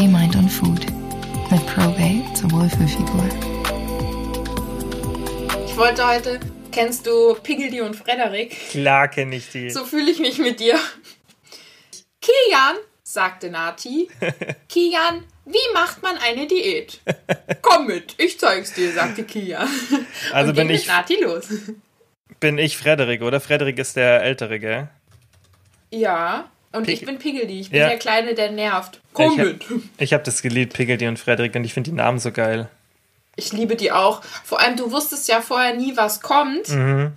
Body, Mind und Food. Mit Probate zur Wohlfühlfigur. Ich wollte heute, kennst du Piggledy und Frederik? Klar kenne ich die. So fühle ich mich mit dir. Kilian, sagte Nati. Kilian, wie macht man eine Diät? Komm mit, ich zeig's dir, sagte Kilian. Also Und bin ich, mit Nati los. bin ich Frederik, oder? Frederik ist der Ältere, gell? Ja, und Pig- ich bin Piggledy. Ich bin Ja. der Kleine, der nervt. Komm ich hab- mit. Ich habe das geliebt, Piggledy und Frederik, und ich finde die Namen so geil. Ich liebe die auch. Vor allem, du wusstest ja vorher nie, was kommt. Mhm.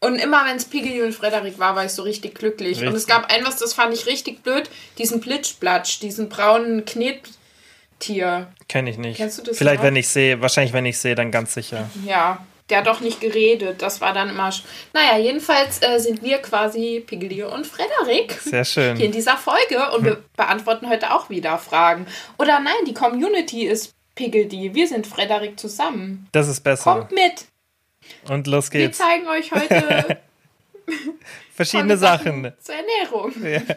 Und immer, wenn es Piggledy und Frederik war, war ich so richtig glücklich. Und Richtig. es gab ein was, das fand ich richtig blöd. Diesen Plitschplatsch, diesen braunen Knettier. Kenne ich nicht. Kennst du das Vielleicht, auch? wenn ich sehe, wahrscheinlich, wenn ich sehe, dann ganz sicher. Ja, der hat doch nicht geredet. Das war dann immer... sch- Naja, jedenfalls äh, sind wir quasi Piggledy und Frederik. Sehr schön. Hier in dieser Folge. Und wir beantworten heute auch wieder Fragen. Oder nein, die Community ist Piggledy. Wir sind Frederik zusammen. Das ist besser. Kommt mit. Und los Wir geht's. zeigen euch heute Verschiedene Sachen. zur Ernährung.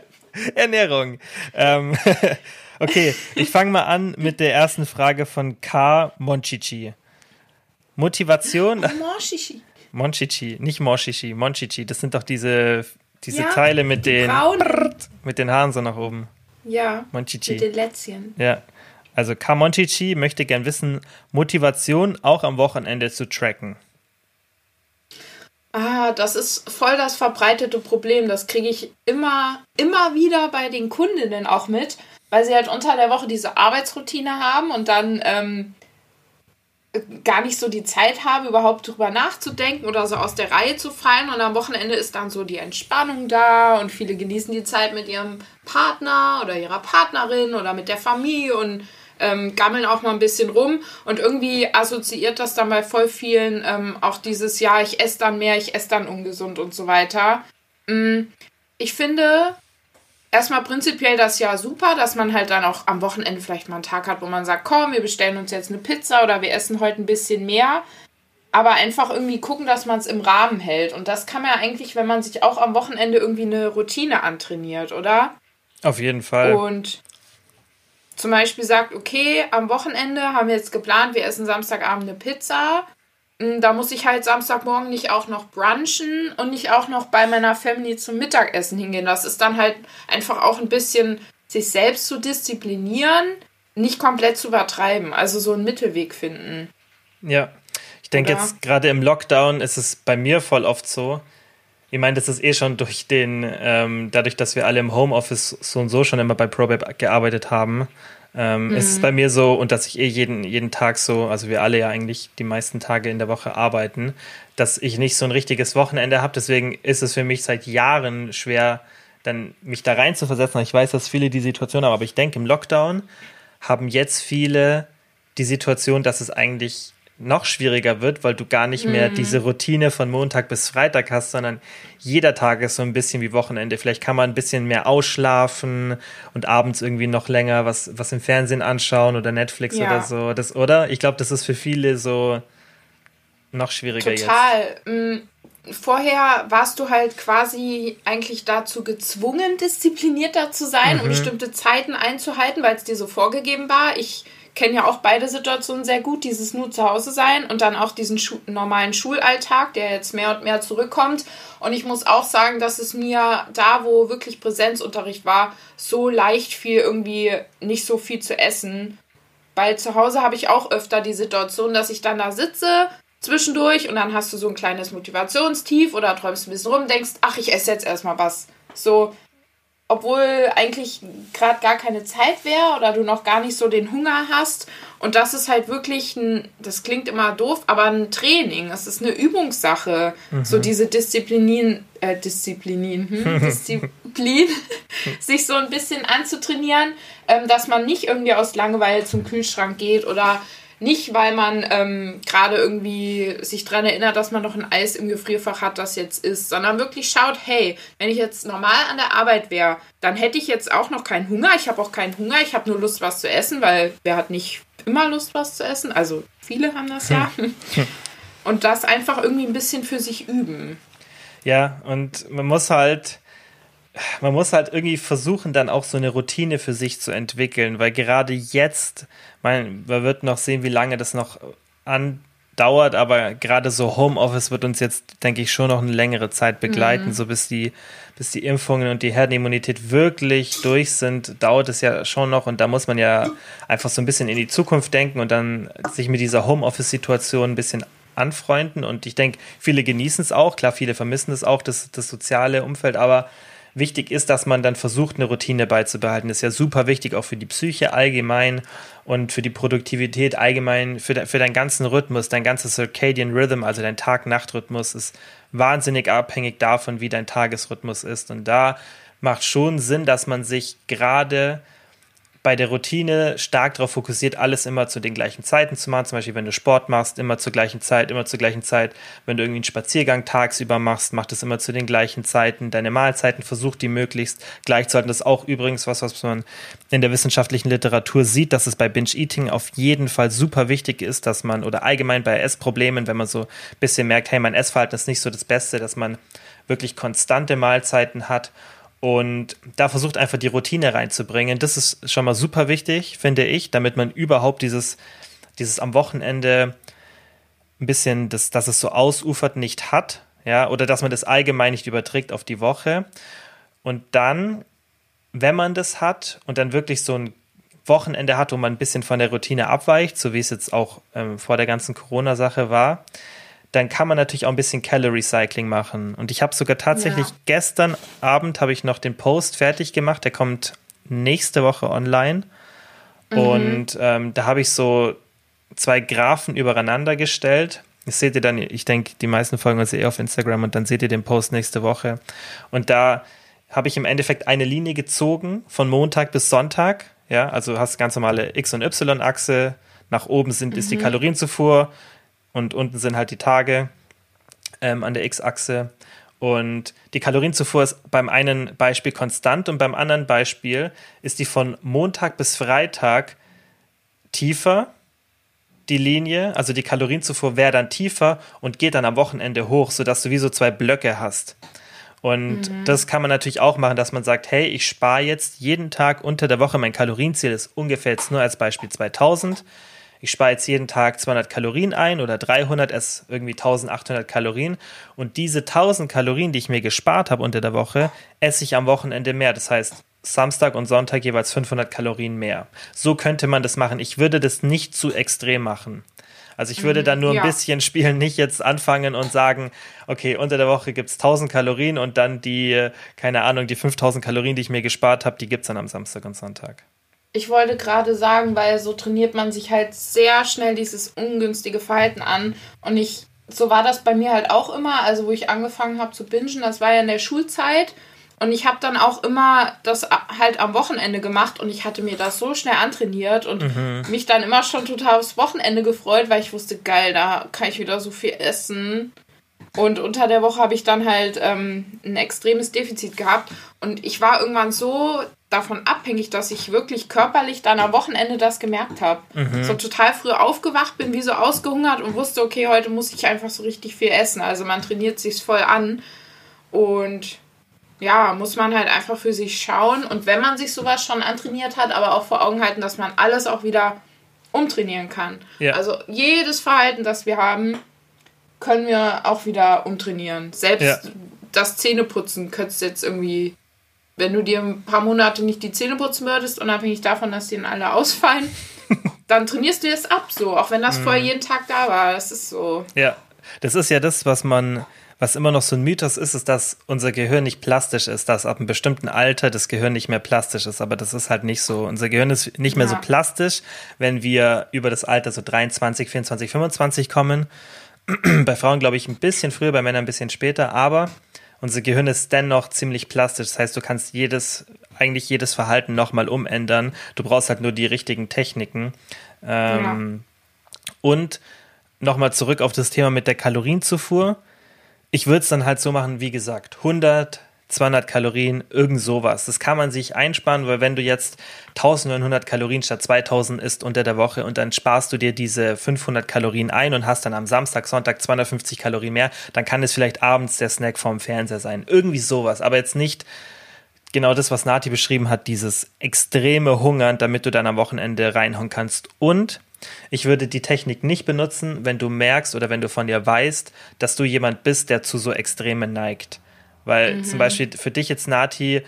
Ernährung. Ähm, okay, ich fange mal an mit der ersten Frage von K. Monchichi. Motivation. Morschichi. Monchichi, nicht Moschichi, Monchichi. Das sind doch diese, diese Ja, Teile mit den, Braun. mit den Haaren so nach oben. Ja, Monchichi. mit den Lätzchen. Ja. Also K. Monchichi möchte gern wissen, Motivation auch am Wochenende zu tracken. Ah, das ist voll das verbreitete Problem. Das kriege ich immer, immer wieder bei den Kundinnen auch mit, weil sie halt unter der Woche diese Arbeitsroutine haben und dann ähm, gar nicht so die Zeit haben, überhaupt drüber nachzudenken oder so aus der Reihe zu fallen. Und am Wochenende ist dann so die Entspannung da und viele genießen die Zeit mit ihrem Partner oder ihrer Partnerin oder mit der Familie und ähm, gammeln auch mal ein bisschen rum. Und irgendwie assoziiert das dann bei voll vielen ähm, auch dieses Jahr, ich esse dann mehr, ich esse dann ungesund und so weiter. Mm, Ich finde, erstmal prinzipiell das ja super, dass man halt dann auch am Wochenende vielleicht mal einen Tag hat, wo man sagt, komm, wir bestellen uns jetzt eine Pizza oder wir essen heute ein bisschen mehr. Aber einfach irgendwie gucken, dass man es im Rahmen hält. Und das kann man ja eigentlich, wenn man sich auch am Wochenende irgendwie eine Routine antrainiert, oder? Auf jeden Fall. Und zum Beispiel sagt, okay, am Wochenende haben wir jetzt geplant, wir essen Samstagabend eine Pizza. Mm, Da muss ich halt Samstagmorgen nicht auch noch brunchen und nicht auch noch bei meiner Family zum Mittagessen hingehen. Das ist dann halt einfach auch ein bisschen sich selbst zu disziplinieren, nicht komplett zu übertreiben. Also so einen Mittelweg finden. Ja, ich denke jetzt gerade im Lockdown ist es bei mir voll oft so. Ich meine, das ist eh schon durch den, ähm, dadurch, dass wir alle im Homeoffice so und so schon immer bei ProBab gearbeitet haben, ähm, ist es bei mir so und dass ich eh jeden, jeden Tag so, also wir alle ja eigentlich die meisten Tage in der Woche arbeiten, dass ich nicht so ein richtiges Wochenende habe. Deswegen ist es für mich seit Jahren schwer, dann mich da rein zu versetzen. Ich weiß, dass viele die Situation haben, aber ich denke, im Lockdown haben jetzt viele die Situation, dass es eigentlich noch schwieriger wird, weil du gar nicht mehr diese Routine von Montag bis Freitag hast, sondern jeder Tag ist so ein bisschen wie Wochenende. Vielleicht kann man ein bisschen mehr ausschlafen und abends irgendwie noch länger was, was im Fernsehen anschauen oder Netflix Ja. oder so. Das, oder? Ich glaube, das ist für viele so noch schwieriger jetzt. Total. Mm, Vorher warst du halt quasi eigentlich dazu gezwungen, disziplinierter zu sein und bestimmte Zeiten einzuhalten, weil es dir so vorgegeben war. Ich kenne ja auch beide Situationen sehr gut, dieses nur zu Hause sein und dann auch diesen Schu normalen Schulalltag, der jetzt mehr und mehr zurückkommt. Und ich muss auch sagen, dass es mir da, wo wirklich Präsenzunterricht war, so leicht fiel, irgendwie nicht so viel zu essen. Weil zu Hause habe ich auch öfter die Situation, dass ich dann da sitze zwischendurch und dann hast du so ein kleines Motivationstief oder träumst ein bisschen rum, denkst, ach, ich esse jetzt erstmal was. So, obwohl eigentlich gerade gar keine Zeit wäre oder du noch gar nicht so den Hunger hast. Und das ist halt wirklich ein, das klingt immer doof, aber ein Training. Es ist eine Übungssache. So diese Disziplinin, äh, Disziplinin, hm? Disziplin, sich so ein bisschen anzutrainieren, ähm, dass man nicht irgendwie aus Langeweile zum Kühlschrank geht oder nicht, weil man ähm, gerade irgendwie sich dran erinnert, dass man noch ein Eis im Gefrierfach hat, das jetzt ist, sondern wirklich schaut, hey, wenn ich jetzt normal an der Arbeit wäre, dann hätte ich jetzt auch noch keinen Hunger. Ich habe auch keinen Hunger, ich habe nur Lust, was zu essen, weil wer hat nicht immer Lust, was zu essen? Also viele haben das ja. Und das einfach irgendwie ein bisschen für sich üben. Ja, und man muss halt, man muss halt irgendwie versuchen, dann auch so eine Routine für sich zu entwickeln, weil gerade jetzt, man, man wird noch sehen, wie lange das noch andauert, aber gerade so Homeoffice wird uns jetzt, denke ich, schon noch eine längere Zeit begleiten, mhm. so bis die, bis die Impfungen und die Herdenimmunität wirklich durch sind, dauert es ja schon noch und da muss man ja einfach so ein bisschen in die Zukunft denken und dann sich mit dieser Homeoffice-Situation ein bisschen anfreunden und ich denke, viele genießen es auch, klar, viele vermissen es auch, das, das soziale Umfeld, aber wichtig ist, dass man dann versucht, eine Routine beizubehalten. Das ist ja super wichtig, auch für die Psyche allgemein und für die Produktivität allgemein, für, de, für deinen ganzen Rhythmus, dein ganzes Circadian Rhythm, also dein Tag-Nacht-Rhythmus ist wahnsinnig abhängig davon, wie dein Tagesrhythmus ist. Und da macht schon Sinn, dass man sich gerade bei der Routine stark darauf fokussiert, alles immer zu den gleichen Zeiten zu machen. Zum Beispiel, wenn du Sport machst, immer zur gleichen Zeit, immer zur gleichen Zeit. Wenn du irgendwie einen Spaziergang tagsüber machst, mach das immer zu den gleichen Zeiten. Deine Mahlzeiten versucht die möglichst gleich zu halten. Das ist auch übrigens was, was man in der wissenschaftlichen Literatur sieht, dass es bei Binge-Eating auf jeden Fall super wichtig ist, dass man, oder allgemein bei Essproblemen, wenn man so ein bisschen merkt, hey, mein Essverhalten ist nicht so das Beste, dass man wirklich konstante Mahlzeiten hat und da versucht einfach die Routine reinzubringen. Das ist schon mal super wichtig, finde ich, damit man überhaupt dieses, dieses am Wochenende ein bisschen, das, dass es so ausufert, nicht hat. Ja, oder dass man das allgemein nicht überträgt auf die Woche. Und dann, wenn man das hat und dann wirklich so ein Wochenende hat, wo man ein bisschen von der Routine abweicht, so wie es jetzt auch ähm, vor der ganzen Corona-Sache war, dann kann man natürlich auch ein bisschen Calorie Cycling machen. Und ich habe sogar tatsächlich ja. gestern Abend habe ich noch den Post fertig gemacht. Der kommt nächste Woche online. Mhm. Und ähm, da habe ich so zwei Graphen übereinander gestellt. Das seht ihr dann, ich denke, die meisten folgen uns eh auf Instagram und dann seht ihr den Post nächste Woche. Und da habe ich im Endeffekt eine Linie gezogen von Montag bis Sonntag. Ja, also hast ganz normale X- und Y-Achse. Nach oben sind, mhm. ist die mhm. Kalorienzufuhr und unten sind halt die Tage ähm, an der X-Achse. Und die Kalorienzufuhr ist beim einen Beispiel konstant und beim anderen Beispiel ist die von Montag bis Freitag tiefer, die Linie, also die Kalorienzufuhr wäre dann tiefer und geht dann am Wochenende hoch, sodass du wie so zwei Blöcke hast. Und mhm. das kann man natürlich auch machen, dass man sagt, hey, ich spare jetzt jeden Tag unter der Woche, mein Kalorienziel ist ungefähr jetzt nur als Beispiel 2000 ich spare jetzt jeden Tag 200 Kalorien ein oder 300, es irgendwie 1800 Kalorien. Und diese 1000 Kalorien, die ich mir gespart habe unter der Woche, esse ich am Wochenende mehr. Das heißt, Samstag und Sonntag jeweils 500 Kalorien mehr. So könnte man das machen. Ich würde das nicht zu extrem machen. Also ich würde mhm, dann nur ein ja. bisschen spielen, nicht jetzt anfangen und sagen, okay, unter der Woche gibt es 1000 Kalorien und dann die, keine Ahnung, die 5000 Kalorien, die ich mir gespart habe, die gibt es dann am Samstag und Sonntag. Ich wollte gerade sagen, weil so trainiert man sich halt sehr schnell dieses ungünstige Verhalten an. Und ich, so war das bei mir halt auch immer, also wo ich angefangen habe zu bingen, das war ja in der Schulzeit. Und ich habe dann auch immer das halt am Wochenende gemacht und ich hatte mir das so schnell antrainiert und mhm. mich dann immer schon total aufs Wochenende gefreut, weil ich wusste, geil, da kann ich wieder so viel essen. Und unter der Woche habe ich dann halt ähm, ein extremes Defizit gehabt. Und ich war irgendwann so davon abhängig, dass ich wirklich körperlich dann am Wochenende das gemerkt habe. Mhm. So total früh aufgewacht bin, wie so ausgehungert und wusste, okay, heute muss ich einfach so richtig viel essen. Also man trainiert sich voll an und ja, muss man halt einfach für sich schauen und wenn man sich sowas schon antrainiert hat, aber auch vor Augen halten, dass man alles auch wieder umtrainieren kann. Ja. Also jedes Verhalten, das wir haben, können wir auch wieder umtrainieren. Selbst ja. das Zähneputzen könntest du jetzt irgendwie wenn du dir ein paar Monate nicht die Zähne putzen würdest, unabhängig davon, dass die dann alle ausfallen, dann trainierst du es ab, so, auch wenn das mhm. vorher jeden Tag da war. Das ist so. Ja, das ist ja das, was man, was immer noch so ein Mythos ist, ist, dass unser Gehirn nicht plastisch ist, dass ab einem bestimmten Alter das Gehirn nicht mehr plastisch ist. Aber das ist halt nicht so. Unser Gehirn ist nicht mehr ja. so plastisch, wenn wir über das Alter so 23, 24, 25 kommen. bei Frauen, glaube ich, ein bisschen früher, bei Männern ein bisschen später, aber unser Gehirn ist dennoch ziemlich plastisch. Das heißt, du kannst jedes, eigentlich jedes Verhalten nochmal umändern. Du brauchst halt nur die richtigen Techniken. Ähm, ja. Und nochmal zurück auf das Thema mit der Kalorienzufuhr. Ich würde es dann halt so machen, wie gesagt, 100, 200 Kalorien, irgend sowas. Das kann man sich einsparen, weil wenn du jetzt 1900 Kalorien statt 2000 isst unter der Woche und dann sparst du dir diese 500 Kalorien ein und hast dann am Samstag, Sonntag 250 Kalorien mehr, dann kann es vielleicht abends der Snack vorm Fernseher sein. Irgendwie sowas, aber jetzt nicht genau das, was Nati beschrieben hat, dieses extreme Hungern, damit du dann am Wochenende reinhauen kannst. Und ich würde die Technik nicht benutzen, wenn du merkst oder wenn du von dir weißt, dass du jemand bist, der zu so Extremen neigt. Weil mhm. zum Beispiel für dich jetzt, Nati,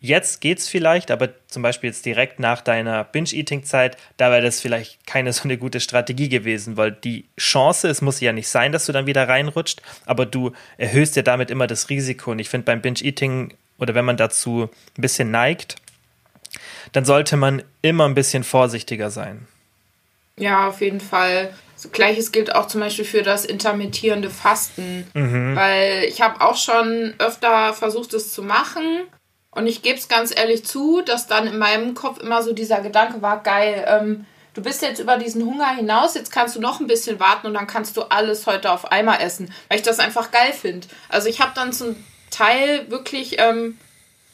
jetzt geht's vielleicht, aber zum Beispiel jetzt direkt nach deiner Binge-Eating-Zeit, da wäre das vielleicht keine so eine gute Strategie gewesen, weil die Chance, es muss ja nicht sein, dass du dann wieder reinrutscht, aber du erhöhst ja damit immer das Risiko. Und ich finde beim Binge-Eating oder wenn man dazu ein bisschen neigt, dann sollte man immer ein bisschen vorsichtiger sein. Ja, auf jeden Fall. Gleiches gilt auch zum Beispiel für das intermittierende Fasten, mhm. weil ich habe auch schon öfter versucht, es zu machen. Und ich gebe es ganz ehrlich zu, dass dann in meinem Kopf immer so dieser Gedanke war, geil, ähm, du bist jetzt über diesen Hunger hinaus, jetzt kannst du noch ein bisschen warten und dann kannst du alles heute auf einmal essen, weil ich das einfach geil finde. Also ich habe dann zum Teil wirklich ähm,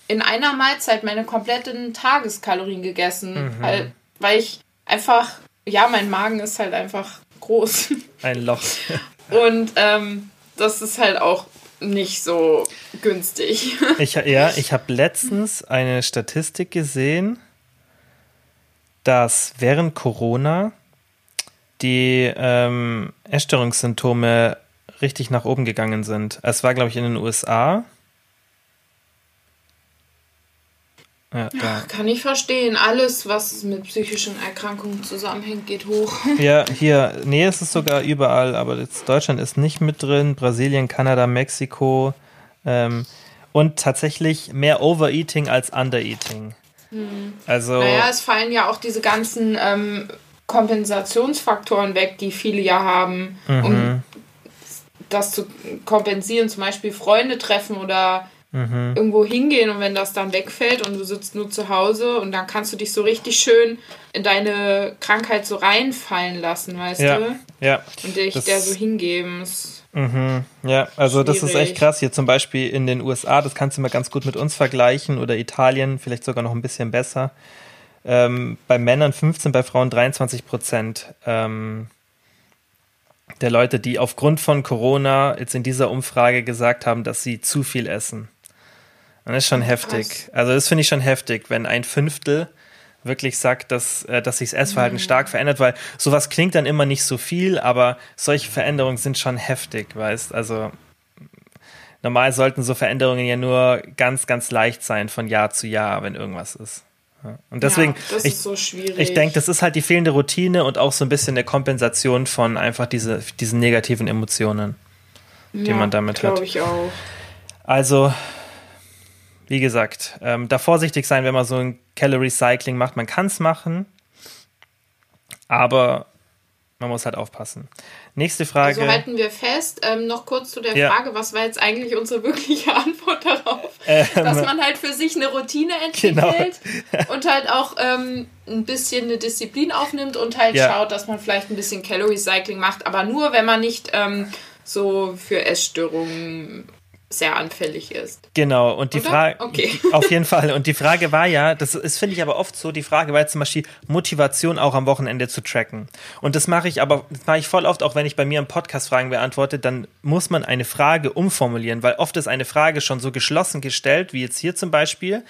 in einer Mahlzeit meine kompletten Tageskalorien gegessen, mhm. weil, weil ich einfach, ja, mein Magen ist halt einfach groß. Ein Loch. Und ähm, das ist halt auch nicht so günstig. Ich, ja, ich habe letztens eine Statistik gesehen, dass während Corona die ähm, Essstörungssymptome richtig nach oben gegangen sind. Es war, glaube ich, in den USA Ja, ja, kann ich verstehen. Alles, was mit psychischen Erkrankungen zusammenhängt, geht hoch. Ja, hier, nee, es ist sogar überall, aber jetzt Deutschland ist nicht mit drin, Brasilien, Kanada, Mexiko ähm, und tatsächlich mehr Overeating als Undereating. Hm. Also, naja, es fallen ja auch diese ganzen ähm, Kompensationsfaktoren weg, die viele ja haben, mhm. um das zu kompensieren, zum Beispiel Freunde treffen oder mhm. irgendwo hingehen und wenn das dann wegfällt und du sitzt nur zu Hause und dann kannst du dich so richtig schön in deine Krankheit so reinfallen lassen, weißt ja. du? Ja. Und dich das, der so hingeben. Mhm. Ja, also schwierig. das ist echt krass. Hier zum Beispiel in den USA, das kannst du mal ganz gut mit uns vergleichen oder Italien, vielleicht sogar noch ein bisschen besser. Ähm, bei Männern 15, bei Frauen 23 Prozent. Ähm, der Leute, die aufgrund von Corona jetzt in dieser Umfrage gesagt haben, dass sie zu viel essen. Das ist schon heftig. Also das finde ich schon heftig, wenn ein Fünftel wirklich sagt, dass, äh, dass sich das Essverhalten mhm. stark verändert, weil sowas klingt dann immer nicht so viel, aber solche Veränderungen sind schon heftig, weißt Also normal sollten so Veränderungen ja nur ganz, ganz leicht sein von Jahr zu Jahr, wenn irgendwas ist. Und deswegen, ja, ich, so ich denke, das ist halt die fehlende Routine und auch so ein bisschen eine Kompensation von einfach diese, diesen negativen Emotionen, die ja, man damit hat. ich auch. Also, wie gesagt, ähm, da vorsichtig sein, wenn man so ein Calorie Cycling macht. Man kann es machen, aber man muss halt aufpassen. Nächste Frage. Also halten wir fest, ähm, noch kurz zu der ja. Frage, was war jetzt eigentlich unsere wirkliche Antwort darauf? Ähm, Dass man halt für sich eine Routine entwickelt genau. und halt auch ähm, ein bisschen eine Disziplin aufnimmt und halt ja. schaut, dass man vielleicht ein bisschen Calorie Cycling macht, aber nur, wenn man nicht ähm, so für Essstörungen sehr anfällig ist. Genau, und die Frage, okay. auf jeden Fall, und die Frage war ja, das ist, finde ich aber oft so, die Frage war jetzt zum Beispiel Motivation auch am Wochenende zu tracken. Und das mache ich aber, das mache ich voll oft, auch wenn ich bei mir im Podcast Fragen beantworte, dann muss man eine Frage umformulieren, weil oft ist eine Frage schon so geschlossen gestellt, wie jetzt hier zum Beispiel,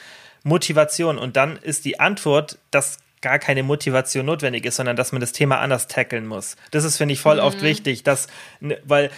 Motivation. Und dann ist die Antwort, dass gar keine Motivation notwendig ist, sondern dass man das Thema anders tackeln muss. Das ist, finde ich, voll mhm. oft wichtig, dass, weil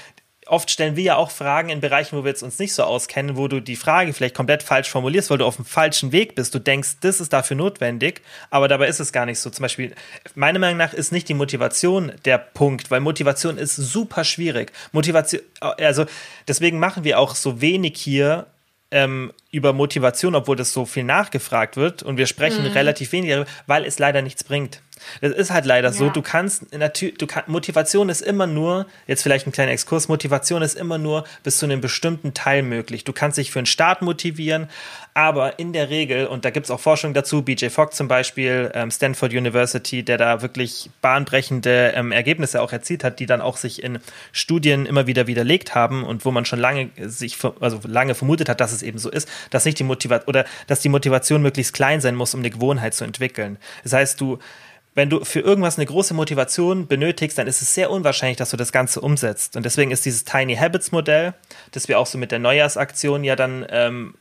oft stellen wir ja auch Fragen in Bereichen, wo wir jetzt uns nicht so auskennen, wo du die Frage vielleicht komplett falsch formulierst, weil du auf dem falschen Weg bist. Du denkst, das ist dafür notwendig, aber dabei ist es gar nicht so. Zum Beispiel, meiner Meinung nach ist nicht die Motivation der Punkt, weil Motivation ist super schwierig. Motivation, also deswegen machen wir auch so wenig hier ähm, über Motivation, obwohl das so viel nachgefragt wird und wir sprechen mhm. relativ wenig darüber, weil es leider nichts bringt. Das ist halt leider ja. so. Du kannst natürlich, du kann, Motivation ist immer nur, jetzt vielleicht ein kleiner Exkurs, Motivation ist immer nur bis zu einem bestimmten Teil möglich. Du kannst dich für einen Start motivieren, aber in der Regel, und da gibt es auch Forschung dazu, BJ Fogg zum Beispiel, ähm, Stanford University, der da wirklich bahnbrechende ähm, Ergebnisse auch erzielt hat, die dann auch sich in Studien immer wieder widerlegt haben und wo man schon lange sich, also lange vermutet hat, dass es eben so ist, dass nicht die Motivation oder dass die Motivation möglichst klein sein muss, um eine Gewohnheit zu entwickeln. Das heißt, du wenn du für irgendwas eine große Motivation benötigst, dann ist es sehr unwahrscheinlich, dass du das Ganze umsetzt. Und deswegen ist dieses Tiny Habits Modell, das wir auch so mit der Neujahrsaktion ja dann ähm,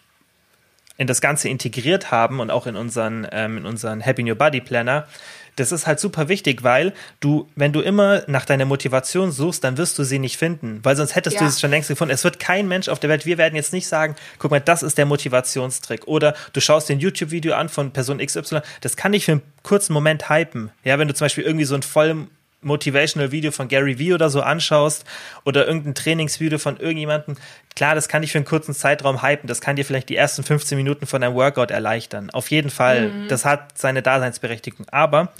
in das Ganze integriert haben und auch in unseren, ähm, in unseren Happy New Body Planner, das ist halt super wichtig, weil du, wenn du immer nach deiner Motivation suchst, dann wirst du sie nicht finden, weil sonst hättest ja. du sie schon längst gefunden. Es wird kein Mensch auf der Welt, wir werden jetzt nicht sagen, guck mal, das ist der Motivationstrick. Oder du schaust den YouTube-Video an von Person XY, das kann dich für einen kurzen Moment hypen. Ja, wenn du zum Beispiel irgendwie so ein voll Motivational Video von Gary Vee oder so anschaust oder irgendein Trainingsvideo von irgendjemandem, klar, das kann dich für einen kurzen Zeitraum hypen, das kann dir vielleicht die ersten 15 Minuten von deinem Workout erleichtern. Auf jeden Fall, mhm. das hat seine Daseinsberechtigung. Aber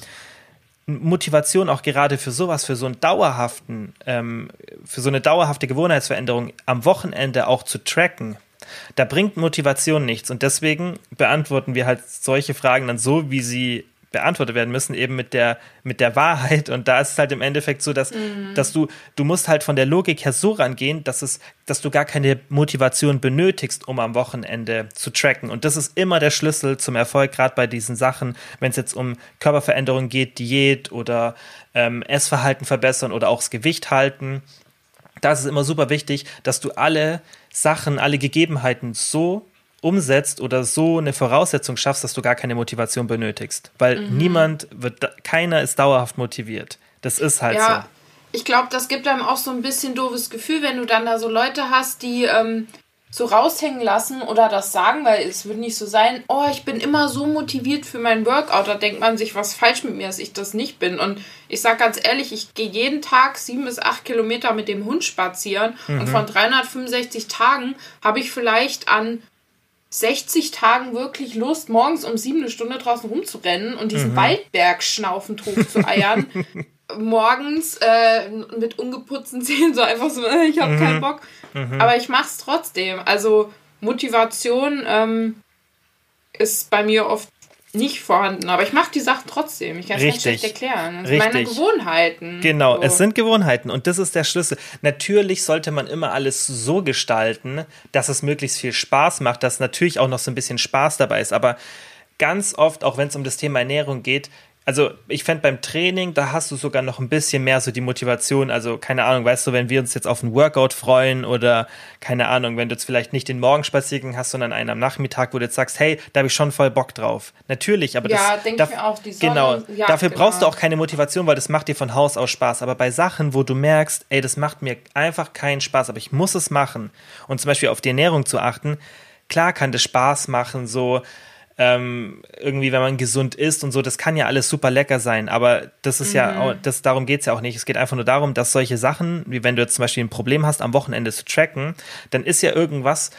Motivation auch gerade für sowas, für so einen dauerhaften, ähm, für so eine dauerhafte Gewohnheitsveränderung am Wochenende auch zu tracken, da bringt Motivation nichts. Und deswegen beantworten wir halt solche Fragen dann so, wie sie beantwortet werden müssen, eben mit der, mit der Wahrheit. Und da ist es halt im Endeffekt so, dass, mhm. dass du, du musst halt von der Logik her so rangehen, dass es, dass du gar keine Motivation benötigst, um am Wochenende zu tracken. Und das ist immer der Schlüssel zum Erfolg, gerade bei diesen Sachen, wenn es jetzt um Körperveränderung geht, Diät oder ähm, Essverhalten verbessern oder auch das Gewicht halten. Da ist es immer super wichtig, dass du alle Sachen, alle Gegebenheiten so umsetzt oder so eine Voraussetzung schaffst, dass du gar keine Motivation benötigst. Weil mhm. niemand wird, keiner ist dauerhaft motiviert. Das ist halt ja, so. Ich glaube, das gibt einem auch so ein bisschen doofes Gefühl, wenn du dann da so Leute hast, die ähm, so raushängen lassen oder das sagen, weil es wird nicht so sein, oh, ich bin immer so motiviert für mein Workout. Da denkt man sich, was falsch mit mir, dass ich das nicht bin. Und ich sage ganz ehrlich, ich gehe jeden Tag sieben bis acht Kilometer mit dem Hund spazieren mhm. und von 365 Tagen habe ich vielleicht an 60 Tagen wirklich Lust, morgens um sieben eine Stunde draußen rumzurennen und diesen mhm. Waldberg schnaufend hochzueiern. morgens äh, mit ungeputzten Zähnen so einfach so, äh, ich habe mhm. keinen Bock. Mhm. Aber ich mach's trotzdem. Also Motivation ähm, ist bei mir oft nicht vorhanden, aber ich mache die Sachen trotzdem. Ich kann es nicht schlecht erklären. Das Richtig. meine Gewohnheiten. Genau, so. es sind Gewohnheiten und das ist der Schlüssel. Natürlich sollte man immer alles so gestalten, dass es möglichst viel Spaß macht, dass natürlich auch noch so ein bisschen Spaß dabei ist, aber ganz oft, auch wenn es um das Thema Ernährung geht, also ich fände beim Training, da hast du sogar noch ein bisschen mehr so die Motivation. Also keine Ahnung, weißt du, wenn wir uns jetzt auf einen Workout freuen oder keine Ahnung, wenn du jetzt vielleicht nicht den Morgenspaziergang hast, sondern einen am Nachmittag, wo du jetzt sagst, hey, da habe ich schon voll Bock drauf. Natürlich, aber ja, das denke ich mir auch. Die Sonne, genau, ja, dafür genau. brauchst du auch keine Motivation, weil das macht dir von Haus aus Spaß. Aber bei Sachen, wo du merkst, ey, das macht mir einfach keinen Spaß, aber ich muss es machen und zum Beispiel auf die Ernährung zu achten, klar kann das Spaß machen, so ähm, irgendwie, wenn man gesund isst und so, das kann ja alles super lecker sein, aber das ist mhm. ja, auch, das, darum geht es ja auch nicht. Es geht einfach nur darum, dass solche Sachen, wie wenn du jetzt zum Beispiel ein Problem hast, am Wochenende zu tracken, dann ist ja irgendwas,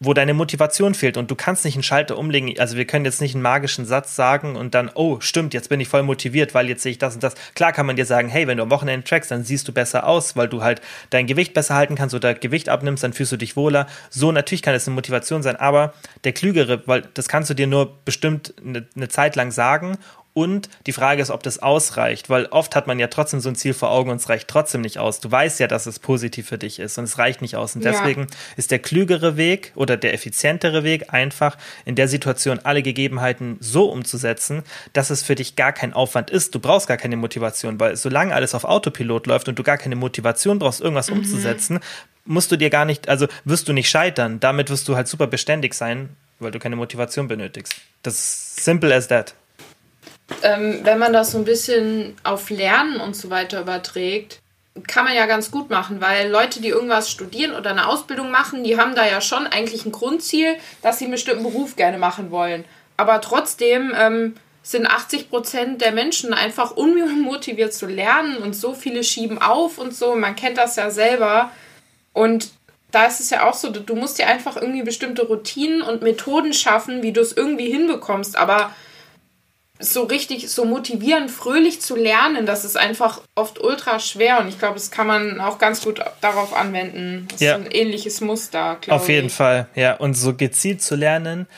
wo deine Motivation fehlt und du kannst nicht einen Schalter umlegen. Also wir können jetzt nicht einen magischen Satz sagen und dann, oh, stimmt, jetzt bin ich voll motiviert, weil jetzt sehe ich das und das. Klar kann man dir sagen, hey, wenn du am Wochenende trackst, dann siehst du besser aus, weil du halt dein Gewicht besser halten kannst oder Gewicht abnimmst, dann fühlst du dich wohler. So, natürlich kann es eine Motivation sein, aber der Klügere, weil das kannst du dir nur bestimmt eine, eine Zeit lang sagen und die Frage ist, ob das ausreicht, weil oft hat man ja trotzdem so ein Ziel vor Augen und es reicht trotzdem nicht aus. Du weißt ja, dass es positiv für dich ist und es reicht nicht aus. Und deswegen ja. ist der klügere Weg oder der effizientere Weg einfach in der Situation alle Gegebenheiten so umzusetzen, dass es für dich gar kein Aufwand ist. Du brauchst gar keine Motivation, weil solange alles auf Autopilot läuft und du gar keine Motivation brauchst, irgendwas mhm. umzusetzen, musst du dir gar nicht, also wirst du nicht scheitern. Damit wirst du halt super beständig sein, weil du keine Motivation benötigst. Das ist simple as that ähm, wenn man das so ein bisschen auf Lernen und so weiter überträgt, kann man ja ganz gut machen, weil Leute, die irgendwas studieren oder eine Ausbildung machen, die haben da ja schon eigentlich ein Grundziel, dass sie einen bestimmten Beruf gerne machen wollen. Aber trotzdem ähm, sind 80 Prozent der Menschen einfach unmotiviert zu lernen und so viele schieben auf und so. Man kennt das ja selber. Und da ist es ja auch so, du musst dir einfach irgendwie bestimmte Routinen und Methoden schaffen, wie du es irgendwie hinbekommst. Aber so richtig, so motivierend, fröhlich zu lernen, das ist einfach oft ultra schwer und ich glaube, das kann man auch ganz gut darauf anwenden. Das ja. ist ein ähnliches Muster, glaube ich. Auf jeden Fall, ja. Und so gezielt zu lernen,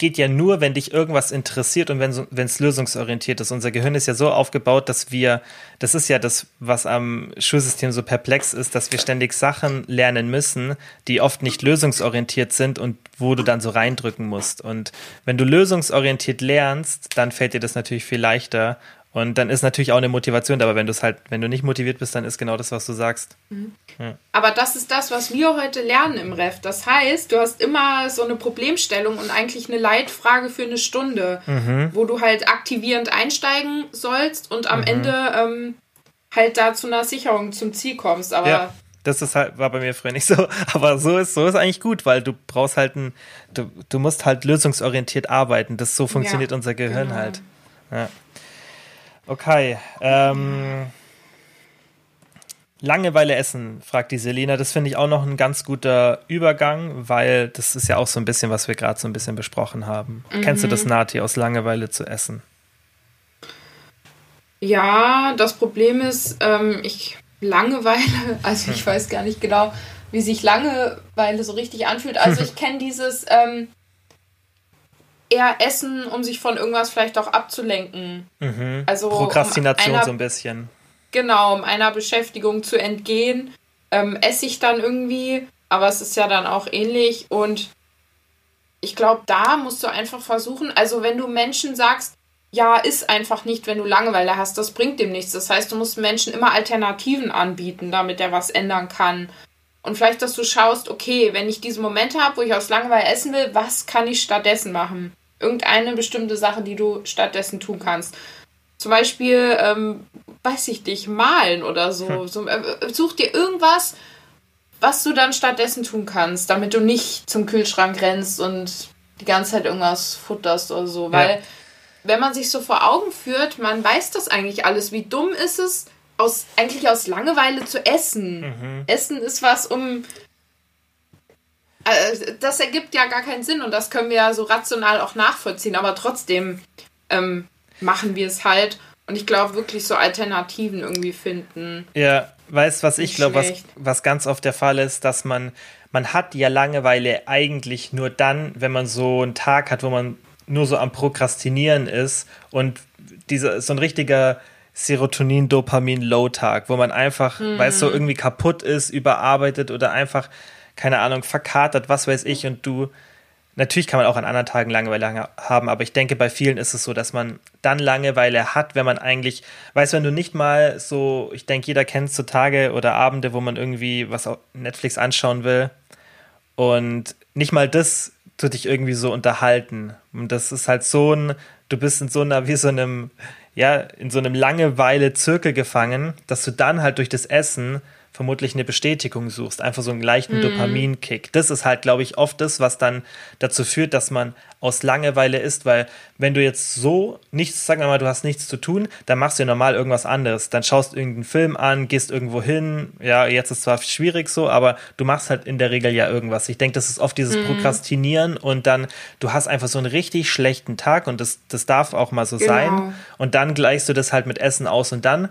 geht ja nur, wenn dich irgendwas interessiert und wenn es lösungsorientiert ist. Unser Gehirn ist ja so aufgebaut, dass wir, das ist ja das, was am Schulsystem so perplex ist, dass wir ständig Sachen lernen müssen, die oft nicht lösungsorientiert sind und wo du dann so reindrücken musst. Und wenn du lösungsorientiert lernst, dann fällt dir das natürlich viel leichter Und dann ist natürlich auch eine Motivation, aber wenn du es halt, wenn du nicht motiviert bist, dann ist genau das, was du sagst. Mhm. Ja. Aber das ist das, was wir heute lernen im Ref. Das heißt, du hast immer so eine Problemstellung und eigentlich eine Leitfrage für eine Stunde, mhm. wo du halt aktivierend einsteigen sollst und am mhm. Ende ähm, halt da zu einer Sicherung zum Ziel kommst. Aber ja. Das ist halt, war bei mir früher nicht so. Aber so ist, so ist eigentlich gut, weil du brauchst halt ein, du, du musst halt lösungsorientiert arbeiten. Das so funktioniert ja, unser Gehirn genau. halt. Ja. Okay. Ähm, Langeweile essen, fragt die Selina. Das finde ich auch noch ein ganz guter Übergang, weil das ist ja auch so ein bisschen, was wir gerade so ein bisschen besprochen haben. Mhm. Kennst du das, mhm. Nati, aus Langeweile zu essen? Ja, das Problem ist, ähm, ich Langeweile, also ich hm. weiß gar nicht genau, wie sich Langeweile so richtig anfühlt. Also ich kenne dieses ähm, eher Essen, um sich von irgendwas vielleicht auch abzulenken. Mhm. Also Prokrastination um einer, so ein bisschen. Genau, um einer Beschäftigung zu entgehen, ähm, esse ich dann irgendwie, aber es ist ja dann auch ähnlich und ich glaube, da musst du einfach versuchen, also wenn du Menschen sagst, ja, ist einfach nicht, wenn du Langeweile hast, das bringt dem nichts. Das heißt, du musst Menschen immer Alternativen anbieten, damit er was ändern kann. Und vielleicht, dass du schaust, okay, wenn ich diesen Moment habe, wo ich aus Langeweile essen will, was kann ich stattdessen machen? Irgendeine bestimmte Sache, die du stattdessen tun kannst. Zum Beispiel, ähm, weiß ich dich, malen oder so. Hm. so äh, such dir irgendwas, was du dann stattdessen tun kannst, damit du nicht zum Kühlschrank rennst und die ganze Zeit irgendwas futterst oder so. Weil ja wenn man sich so vor Augen führt, man weiß das eigentlich alles. Wie dumm ist es, aus, eigentlich aus Langeweile zu essen? Mhm. Essen ist was, um. Äh, das ergibt ja gar keinen Sinn und das können wir ja so rational auch nachvollziehen, aber trotzdem ähm, machen wir es halt. Und ich glaube wirklich so Alternativen irgendwie finden. Ja, weißt was ich glaube, was, was ganz oft der Fall ist, dass man, man hat ja Langeweile eigentlich nur dann, wenn man so einen Tag hat, wo man nur so am Prokrastinieren ist und dieser so ein richtiger Serotonin-Dopamin-Low-Tag, wo man einfach, mhm. weißt du, so irgendwie kaputt ist, überarbeitet oder einfach, keine Ahnung, verkatert, was weiß ich, und du. Natürlich kann man auch an anderen Tagen Langeweile haben, aber ich denke, bei vielen ist es so, dass man dann Langeweile hat, wenn man eigentlich, weißt du, wenn du nicht mal so, ich denke, jeder kennt so Tage oder Abende, wo man irgendwie was auf Netflix anschauen will und nicht mal das tut dich irgendwie so unterhalten. Und das ist halt so ein, du bist in so einer, wie so einem, ja, in so einem Langeweile-Zirkel gefangen, dass du dann halt durch das Essen vermutlich eine Bestätigung suchst, einfach so einen leichten mhm. Dopaminkick. Das ist halt, glaube ich, oft das, was dann dazu führt, dass man aus Langeweile isst, weil wenn du jetzt so nichts, sagen wir mal, du hast nichts zu tun, dann machst du ja normal irgendwas anderes. Dann schaust irgendeinen Film an, gehst irgendwo hin. Ja, jetzt ist zwar schwierig so, aber du machst halt in der Regel ja irgendwas. Ich denke, das ist oft dieses mhm. Prokrastinieren und dann, du hast einfach so einen richtig schlechten Tag und das, das darf auch mal so genau. sein. Und dann gleichst du das halt mit Essen aus und dann,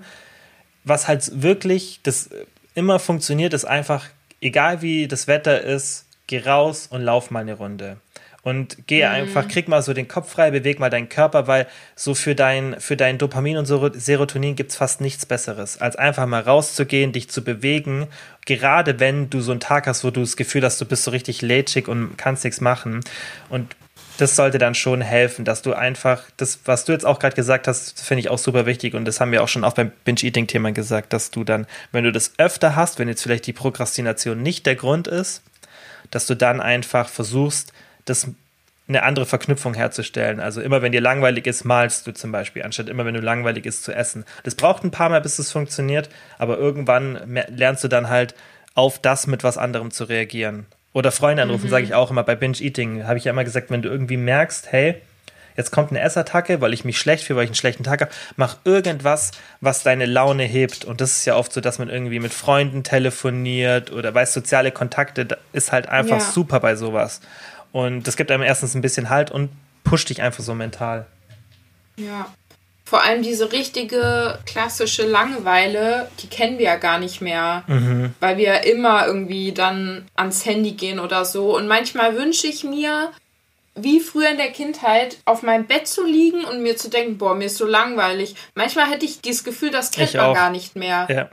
was halt wirklich, das immer funktioniert, ist einfach, egal wie das Wetter ist, geh raus und lauf mal eine Runde. Und geh mhm. einfach, krieg mal so den Kopf frei, beweg mal deinen Körper, weil so für dein, für dein Dopamin und Serotonin gibt es fast nichts Besseres, als einfach mal rauszugehen, dich zu bewegen. Gerade wenn du so einen Tag hast, wo du das Gefühl hast, du bist so richtig lätschig und kannst nichts machen. Und das sollte dann schon helfen, dass du einfach, das, was du jetzt auch gerade gesagt hast, finde ich auch super wichtig und das haben wir auch schon auch beim Binge-Eating-Thema gesagt, dass du dann, wenn du das öfter hast, wenn jetzt vielleicht die Prokrastination nicht der Grund ist, dass du dann einfach versuchst, das eine andere Verknüpfung herzustellen. Also immer wenn dir langweilig ist, malst du zum Beispiel, anstatt immer wenn du langweilig ist zu essen. Das braucht ein paar Mal, bis es funktioniert, aber irgendwann lernst du dann halt auf das mit was anderem zu reagieren. Oder Freunde anrufen, mhm. sage ich auch immer bei Binge Eating. Habe ich ja immer gesagt, wenn du irgendwie merkst, hey, jetzt kommt eine Essattacke, weil ich mich schlecht fühle, weil ich einen schlechten Tag habe, mach irgendwas, was deine Laune hebt. Und das ist ja oft so, dass man irgendwie mit Freunden telefoniert oder weiß, soziale Kontakte ist halt einfach ja. super bei sowas. Und das gibt einem erstens ein bisschen Halt und pusht dich einfach so mental. Ja. Vor allem diese richtige klassische Langeweile, die kennen wir ja gar nicht mehr, mhm. weil wir ja immer irgendwie dann ans Handy gehen oder so. Und manchmal wünsche ich mir, wie früher in der Kindheit, auf meinem Bett zu liegen und mir zu denken, boah, mir ist so langweilig. Manchmal hätte ich dieses Gefühl, das kennt ich man auch. gar nicht mehr. Ja.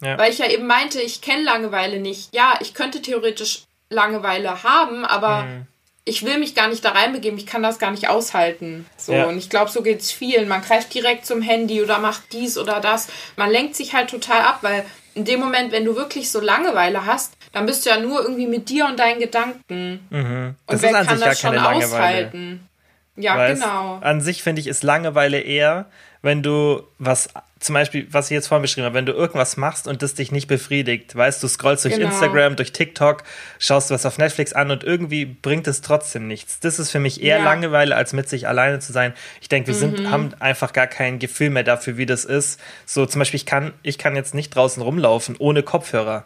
Ja. Weil ich ja eben meinte, ich kenne Langeweile nicht. Ja, ich könnte theoretisch Langeweile haben, aber mhm ich will mich gar nicht da reinbegeben, ich kann das gar nicht aushalten. So, Ja. und ich glaube, so geht's vielen. Man greift direkt zum Handy oder macht dies oder das. Man lenkt sich halt total ab, weil in dem Moment, wenn du wirklich so Langeweile hast, dann bist du ja nur irgendwie mit dir und deinen Gedanken. Mhm. Und Das wer ist an kann das schon Langeweile. aushalten? Ja, Weißt, genau. An sich finde ich, ist Langeweile eher, wenn du was, zum Beispiel, was ich jetzt vorhin beschrieben habe, wenn du irgendwas machst und das dich nicht befriedigt, weißt du, scrollst durch Genau. Instagram, durch TikTok, schaust was auf Netflix an und irgendwie bringt es trotzdem nichts. Das ist für mich eher Ja. Mhm. Langeweile, als mit sich alleine zu sein. Ich denke, wir sind, haben einfach gar kein Gefühl mehr dafür, wie das ist. So zum Beispiel, ich kann, ich kann jetzt nicht draußen rumlaufen ohne Kopfhörer.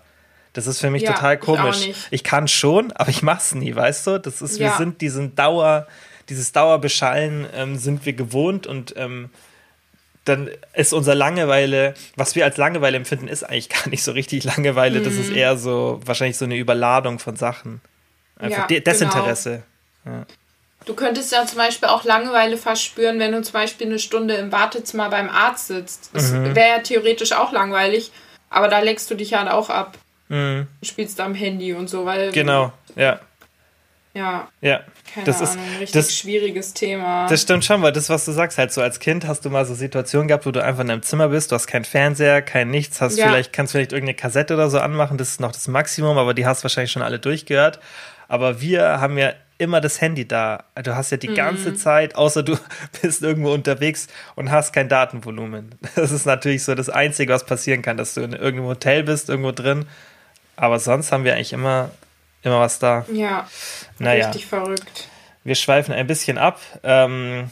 Das ist für mich Ja, total ich komisch. nicht. Ich kann schon, aber ich mach's nie, weißt du? Das ist, wir Ja. sind diesen Dauer, dieses Dauerbeschallen ähm, sind wir gewohnt und ähm, dann ist unser Langeweile, was wir als Langeweile empfinden, ist eigentlich gar nicht so richtig Langeweile. Das Mhm. ist eher so wahrscheinlich so eine Überladung von Sachen. Einfach Ja, De Desinteresse. Du könntest ja zum Beispiel auch Langeweile verspüren, wenn du zum Beispiel eine Stunde im Wartezimmer beim Arzt sitzt. Das Mhm. wäre ja theoretisch auch langweilig, aber da leckst du dich halt auch ab. Mhm. Spielst am Handy und so, weil. Genau, ja, Ja, ja. keine Das ist- Ahnung. richtig das- schwieriges Thema. Das stimmt schon, weil das, was du sagst, halt so als Kind hast du mal so Situationen gehabt, wo du einfach in deinem Zimmer bist, du hast keinen Fernseher, kein nichts, hast Ja. vielleicht, kannst vielleicht irgendeine Kassette oder so anmachen, das ist noch das Maximum, aber die hast wahrscheinlich schon alle durchgehört. Aber wir haben ja immer das Handy da. Du hast ja Mhm. die ganze Zeit, außer du bist irgendwo unterwegs und hast kein Datenvolumen. Das ist natürlich so das Einzige, was passieren kann, dass du in irgendeinem Hotel bist, irgendwo drin. Aber sonst haben wir eigentlich immer, immer was da. ja, Naja, richtig verrückt. wir schweifen ein bisschen ab. Ähm,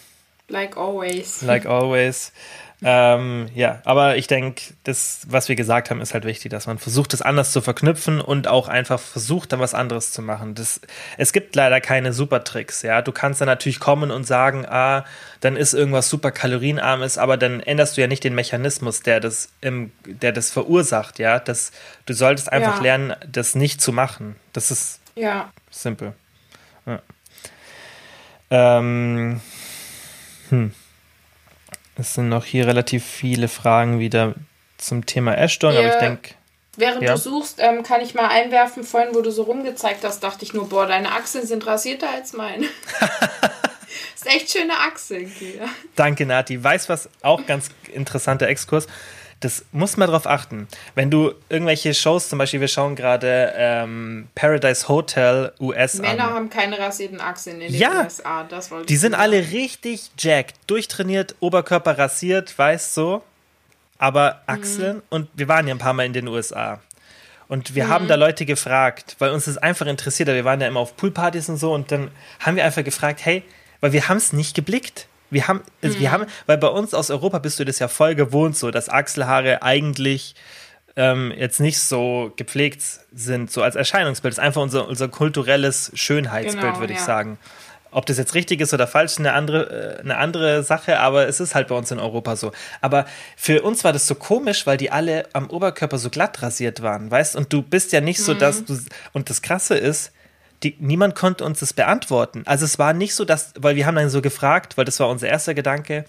Like always. like always. Ähm, ja, aber ich denke, das, was wir gesagt haben, ist halt wichtig, dass man versucht, das anders zu verknüpfen und auch einfach versucht, dann was anderes zu machen. Das, es gibt leider keine Supertricks, ja. Du kannst dann natürlich kommen und sagen, ah, dann ist irgendwas super kalorienarmes, aber dann änderst du ja nicht den Mechanismus, der das, im, der das verursacht, ja. Das, du solltest einfach Ja. lernen, das nicht zu machen. Das ist Ja. Simpel. Ja. Ähm, hm. Es sind noch hier relativ viele Fragen wieder zum Thema Ashton, aber ich Ja. denke, Während Ja. du suchst, ähm, kann ich mal einwerfen, vorhin, wo du so rumgezeigt hast, dachte ich nur, boah, deine Achseln sind rasierter als meine. ist echt schöne Achseln, danke Nati. Weißt was, auch ganz interessanter Exkurs. Das muss man drauf achten. Wenn du irgendwelche Shows, zum Beispiel, wir schauen gerade ähm, Paradise Hotel US Männer an. haben keine rasierten Achseln in den Ja. USA, das wollte Die sind sagen. alle richtig jacked, durchtrainiert, Oberkörper rasiert, weißt so, aber Achseln. Und wir waren ja ein paar Mal in den USA. Und wir haben da Leute gefragt, weil uns das einfach interessiert. Wir waren ja immer auf Poolpartys und so und dann haben wir einfach gefragt, hey, weil wir haben es nicht geblickt. Wir haben, also wir haben, weil bei uns aus Europa bist du das ja voll gewohnt, so dass Achselhaare eigentlich ähm, jetzt nicht so gepflegt sind, so als Erscheinungsbild. Das ist einfach unser, unser kulturelles Schönheitsbild, Genau, würde ich ja. sagen. Ob das jetzt richtig ist oder falsch, ist eine andere, äh, eine andere Sache, aber es ist halt bei uns in Europa so. Aber für uns war das so komisch, weil die alle am Oberkörper so glatt rasiert waren, weißt? Und du bist ja nicht so, Mhm. dass du. Und das Krasse ist, die, niemand konnte uns das beantworten. Also es war nicht so, dass, weil wir haben dann so gefragt, weil das war unser erster Gedanke,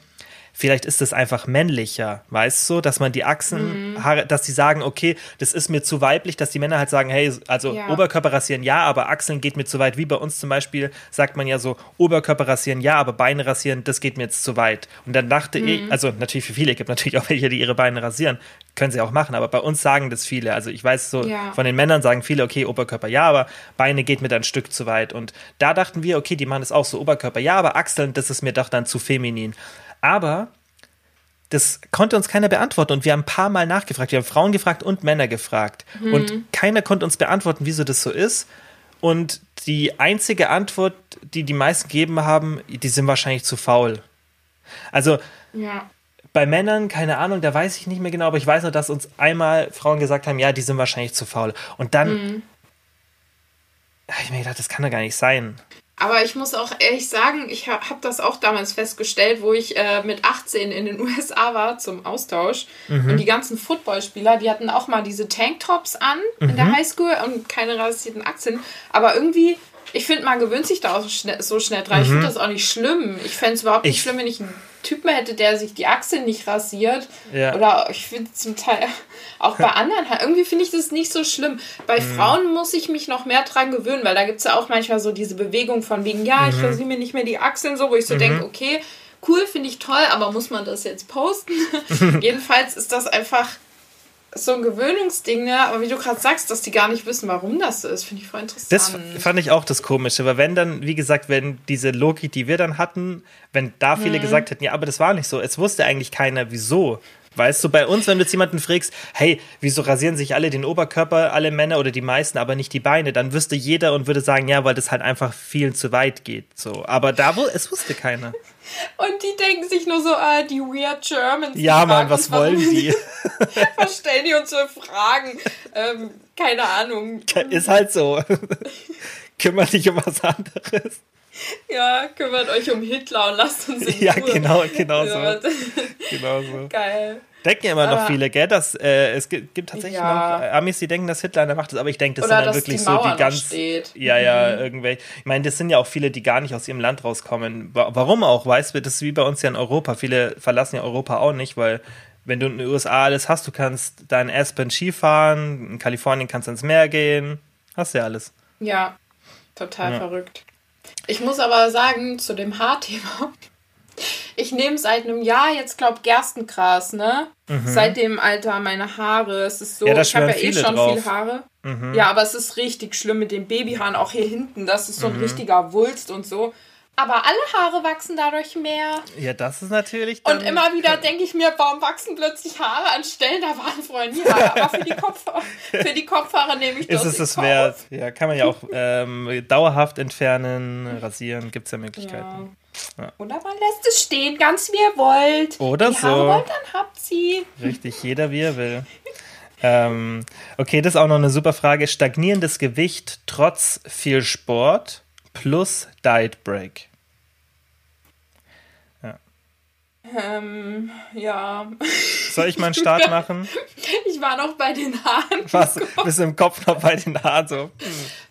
vielleicht ist es einfach männlicher, weißt du, dass man die Mhm. Achsenhaare, dass die sagen, okay, das ist mir zu weiblich, dass die Männer halt sagen, hey, also Ja. Oberkörper rasieren ja, aber Achseln geht mir zu weit. Wie bei uns zum Beispiel sagt man ja so, Oberkörper rasieren ja, aber Beine rasieren, das geht mir jetzt zu weit. Und dann dachte Mhm. ich, also natürlich für viele, gibt natürlich auch welche, die ihre Beine rasieren, können sie auch machen, aber bei uns sagen das viele. Also ich weiß so, Ja. von den Männern sagen viele, okay, Oberkörper ja, aber Beine geht mir dann ein Stück zu weit. Und da dachten wir, okay, die machen das auch so, Oberkörper ja, aber Achseln, das ist mir doch dann zu feminin. Aber das konnte uns keiner beantworten und wir haben ein paar Mal nachgefragt. Wir haben Frauen gefragt und Männer gefragt. Und keiner konnte uns beantworten, wieso das so ist. Und die einzige Antwort, die die meisten gegeben haben, die sind wahrscheinlich zu faul. Also Ja. bei Männern, keine Ahnung, da weiß ich nicht mehr genau, aber ich weiß nur, dass uns einmal Frauen gesagt haben, ja, die sind wahrscheinlich zu faul. Und dann habe ich mir gedacht, das kann doch gar nicht sein. Aber ich muss auch ehrlich sagen, ich habe das auch damals festgestellt, wo ich äh, mit 18 in den USA war zum Austausch. Mhm. Und die ganzen Footballspieler, die hatten auch mal diese Tanktops an in Mhm. der Highschool und keine rasierten Achseln. Aber irgendwie, ich finde, man gewöhnt sich da auch so schnell, so schnell dran. Ich finde das auch nicht schlimm. Ich fände es überhaupt nicht Mhm. Ich- schlimm, wenn ich ein Typen hätte, der sich die Achseln nicht rasiert. Ja. Oder ich finde zum Teil auch bei anderen, irgendwie finde ich das nicht so schlimm. Bei Mhm. Frauen muss ich mich noch mehr dran gewöhnen, weil da gibt es ja auch manchmal so diese Bewegung von wegen, ja, Mhm. ich rasiere mir nicht mehr die Achseln so, wo ich so denke, okay, cool, finde ich toll, aber muss man das jetzt posten? Jedenfalls ist das einfach so ein Gewöhnungsding, ne? Aber wie du gerade sagst, dass die gar nicht wissen, warum das so ist, finde ich voll interessant. Das fand ich auch das Komische, weil wenn dann, wie gesagt, wenn diese Logik, die wir dann hatten, wenn da viele gesagt hätten, ja, aber das war nicht so, es wusste eigentlich keiner, wieso. Weißt du, bei uns, wenn du jetzt jemanden fragst, hey, wieso rasieren sich alle den Oberkörper, alle Männer oder die meisten, aber nicht die Beine, dann wüsste jeder und würde sagen, ja, weil das halt einfach vielen zu weit geht. So. Aber da, wo, es wusste keiner. Und die denken sich nur so, ah, die weird Germans. Ja, Mann, was wollen die? Was stellen die uns für Fragen? Ähm, keine Ahnung. Ist halt so. Kümmere dich um was anderes. Ja, kümmert euch um Hitler und lasst uns in Ja, Ruhe. genau, genau so. Genau so. Geil. Denken ja immer noch Aber- viele, gell? Dass, äh, es gibt, gibt tatsächlich Ja. noch äh, Amis, die denken, dass Hitler der Macht ist, aber ich denke, das Oder sind dann wirklich die so die ganz. steht. Ja, ja, irgendwelche. Ich meine, das sind ja auch viele, die gar nicht aus ihrem Land rauskommen. Wa- Warum auch, weißt du, das ist wie bei uns ja in Europa. Viele verlassen ja Europa auch nicht, weil wenn du in den USA alles hast, du kannst da in Aspen Skifahren, in Kalifornien kannst du ins Meer gehen, hast ja alles. Ja, total Ja. verrückt. Ich muss aber sagen, zu dem Haarthema, ich nehme seit einem Jahr jetzt, glaub Gerstengras, ne? Seitdem, Alter, meine Haare, es ist so, Mhm. Ja, ich habe ja eh schon drauf. viel Haare. Ja, aber es ist richtig schlimm mit den Babyhaaren, auch hier hinten, das ist so ein Mhm. richtiger Wulst und so. Aber alle Haare wachsen dadurch mehr. Ja, das ist natürlich. Und immer wieder denke ich mir, warum wachsen plötzlich Haare an Stellen, da waren vorher nie Haare. Aber für die, Kopfhaare, für die Kopfhaare nehme ich das ist es Kauf. wert? Ja, kann man ja auch ähm, dauerhaft entfernen, rasieren, gibt es ja Möglichkeiten. Ja. Oder man lässt es stehen, ganz wie ihr wollt. Oder die Haare so. wollt, dann habt sie. Richtig, jeder wie er will. ähm, okay, das ist auch noch eine super Frage. Stagnierendes Gewicht trotz viel Sport plus Diet Break. Ähm, ja. Soll ich mal einen Start machen? Ich war noch bei den Haaren. Was? Bist du im Kopf noch bei den Haaren so?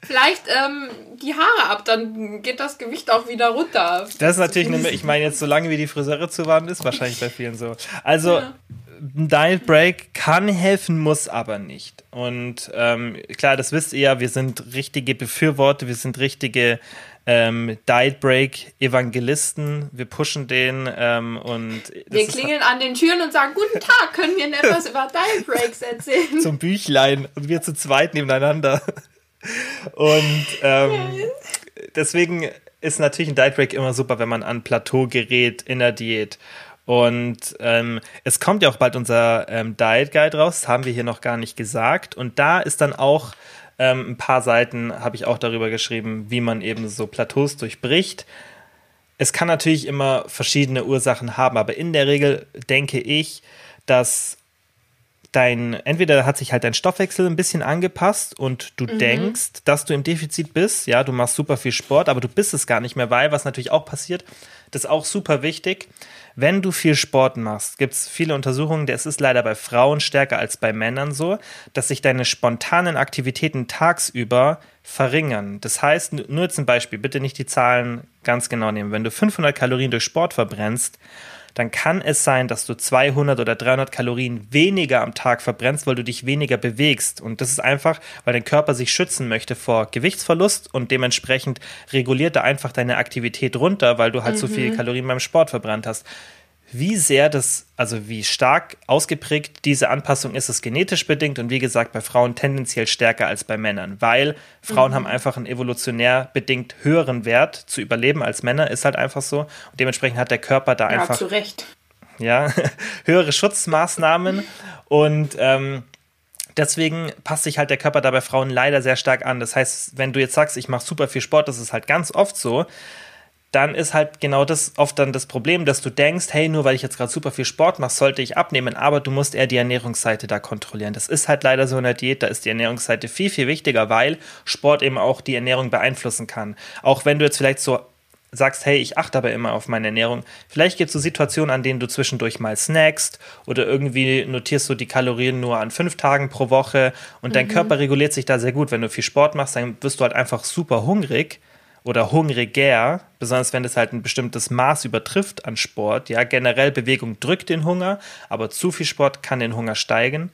Vielleicht ähm, die Haare ab, dann geht das Gewicht auch wieder runter. Das ist natürlich eine, ich meine jetzt, solange wie die Friseure zu waren, ist wahrscheinlich bei vielen so. Also, Ja. ein Diet Break kann helfen, muss aber nicht. Und ähm, klar, das wisst ihr ja, wir sind richtige Befürworter, wir sind richtige ähm, Diet Break Evangelisten, wir pushen den ähm, und Wir klingeln an den Türen und sagen, guten Tag, können wir Ihnen etwas über Diet Breaks erzählen? ein Büchlein und wir zu zweit nebeneinander. Und ähm, deswegen ist natürlich ein Diet Break immer super, wenn man an Plateau gerät in der Diät. Und ähm, es kommt ja auch bald unser ähm, Diet Guide raus, das haben wir hier noch gar nicht gesagt. Und da ist dann auch ähm, ein paar Seiten, habe ich auch darüber geschrieben, wie man eben so Plateaus durchbricht. Es kann natürlich immer verschiedene Ursachen haben, aber in der Regel denke ich, dass dein, entweder hat sich halt dein Stoffwechsel ein bisschen angepasst und du denkst, dass du im Defizit bist, ja, du machst super viel Sport, aber du bist es gar nicht mehr, weil, was natürlich auch passiert, das ist auch super wichtig, wenn du viel Sport machst, gibt es viele Untersuchungen, das ist leider bei Frauen stärker als bei Männern so, dass sich deine spontanen Aktivitäten tagsüber verringern. Das heißt, nur jetzt ein Beispiel, bitte nicht die Zahlen ganz genau nehmen. Wenn du 500 Kalorien durch Sport verbrennst, dann kann es sein, dass du 200 oder 300 Kalorien weniger am Tag verbrennst, weil du dich weniger bewegst. Und das ist einfach, weil dein Körper sich schützen möchte vor Gewichtsverlust und dementsprechend reguliert er einfach deine Aktivität runter, weil du halt so viele Kalorien beim Sport verbrannt hast. Wie sehr das, also wie stark ausgeprägt diese Anpassung ist, ist genetisch bedingt und wie gesagt bei Frauen tendenziell stärker als bei Männern, weil Frauen haben einfach einen evolutionär bedingt höheren Wert zu überleben als Männer, ist halt einfach so. Und dementsprechend hat der Körper da Ja, einfach zu Recht. ja, höhere Schutzmaßnahmen und ähm, deswegen passt sich halt der Körper da bei Frauen leider sehr stark an. Das heißt, wenn du jetzt sagst, ich mache super viel Sport, das ist halt ganz oft so, dann ist halt genau das oft dann das Problem, dass du denkst, hey, nur weil ich jetzt gerade super viel Sport mache, sollte ich abnehmen, aber du musst eher die Ernährungsseite da kontrollieren. Das ist halt leider so in der Diät, da ist die Ernährungsseite viel, viel wichtiger, weil Sport eben auch die Ernährung beeinflussen kann. Auch wenn du jetzt vielleicht so sagst, hey, ich achte aber immer auf meine Ernährung. Vielleicht gibt es so Situationen, an denen du zwischendurch mal snackst oder irgendwie notierst du die Kalorien nur an fünf Tagen pro Woche und dein Körper reguliert sich da sehr gut. Wenn du viel Sport machst, dann wirst du halt einfach super hungrig oder hungriger, besonders wenn es halt ein bestimmtes Maß übertrifft an Sport. Ja, generell Bewegung drückt den Hunger, aber zu viel Sport kann den Hunger steigen,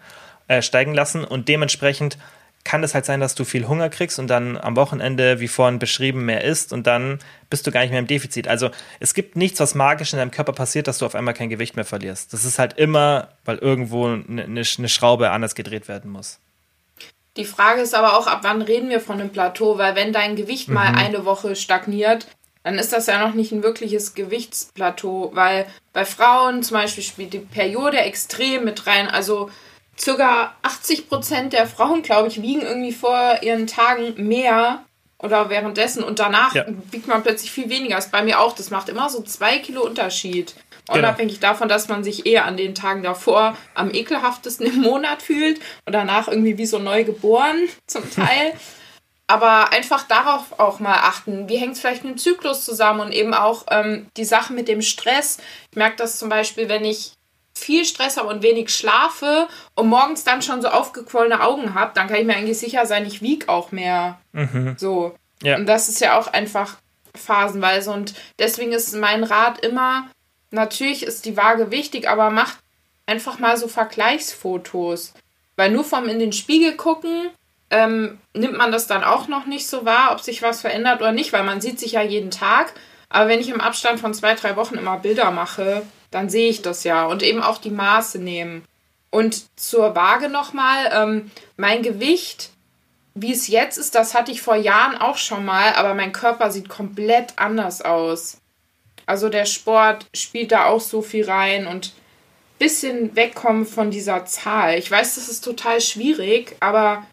äh, steigen lassen und dementsprechend kann es halt sein, dass du viel Hunger kriegst und dann am Wochenende, wie vorhin beschrieben, mehr isst und dann bist du gar nicht mehr im Defizit. Also es gibt nichts, was magisch in deinem Körper passiert, dass du auf einmal kein Gewicht mehr verlierst. Das ist halt immer, weil irgendwo eine, eine Schraube anders gedreht werden muss. Die Frage ist aber auch, ab wann reden wir von einem Plateau? Weil wenn dein Gewicht mhm. mal eine Woche stagniert, dann ist das ja noch nicht ein wirkliches Gewichtsplateau, weil bei Frauen zum Beispiel spielt die Periode extrem mit rein. Also circa 80 Prozent der Frauen, glaube ich, wiegen irgendwie vor ihren Tagen mehr oder währenddessen und danach ja. wiegt man plötzlich viel weniger. Das ist bei mir auch. Das macht immer so zwei Kilo Unterschied. Genau. Unabhängig davon, dass man sich eher an den Tagen davor am ekelhaftesten im Monat fühlt und danach irgendwie wie so neu geboren zum Teil. Aber einfach darauf auch mal achten. Wie hängt es vielleicht mit dem Zyklus zusammen und eben auch ähm, die Sache mit dem Stress. Ich merke das zum Beispiel, wenn ich viel Stress habe und wenig schlafe und morgens dann schon so aufgequollene Augen habe, dann kann ich mir eigentlich sicher sein, ich wiege auch mehr. Mhm. So. Ja. Und das ist ja auch einfach phasenweise. Und deswegen ist mein Rat immer, natürlich ist die Waage wichtig, aber macht einfach mal so Vergleichsfotos. Weil nur vom in den Spiegel gucken, ähm, nimmt man das dann auch noch nicht so wahr, ob sich was verändert oder nicht, weil man sieht sich ja jeden Tag. Aber wenn ich im Abstand von zwei, drei Wochen immer Bilder mache, dann sehe ich das ja. Und eben auch die Maße nehmen. Und zur Waage nochmal, ähm, mein Gewicht, wie es jetzt ist, das hatte ich vor Jahren auch schon mal, aber mein Körper sieht komplett anders aus. Also der Sport spielt da auch so viel rein und bisschen wegkommen von dieser Zahl. Ich weiß, das ist total schwierig, aber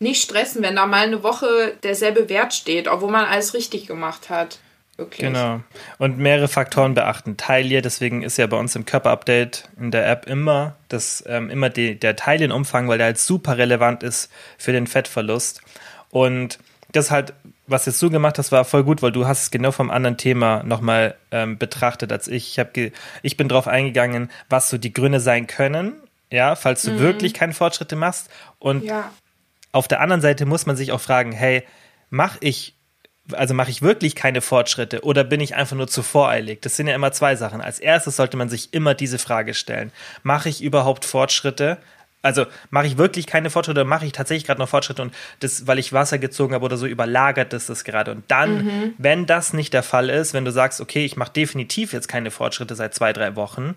nicht stressen, wenn da mal eine Woche derselbe Wert steht, obwohl man alles richtig gemacht hat. Wirklich. Genau. Und mehrere Faktoren beachten. Taille, deswegen ist ja bei uns im Körperupdate in der App immer, das, ähm, immer die, der Taillenumfang, weil der halt super relevant ist für den Fettverlust. Und das halt, was jetzt du gemacht hast, war voll gut, weil du hast es genau vom anderen Thema nochmal ähm, betrachtet als ich. Ich, hab ich bin drauf eingegangen, was so die Gründe sein können, ja, falls du mhm. wirklich keine Fortschritte machst. Und ja. auf der anderen Seite muss man sich auch fragen, hey, mache ich also mache ich wirklich keine Fortschritte oder bin ich einfach nur zu voreilig? Das sind ja immer zwei Sachen. Als erstes sollte man sich immer diese Frage stellen. Mache ich überhaupt Fortschritte? Also mache ich wirklich keine Fortschritte oder mache ich tatsächlich gerade noch Fortschritte und das, weil ich Wasser gezogen habe oder so, überlagert das das gerade. Und dann, mhm. wenn das nicht der Fall ist, wenn du sagst, okay, ich mache definitiv jetzt keine Fortschritte seit zwei, drei Wochen,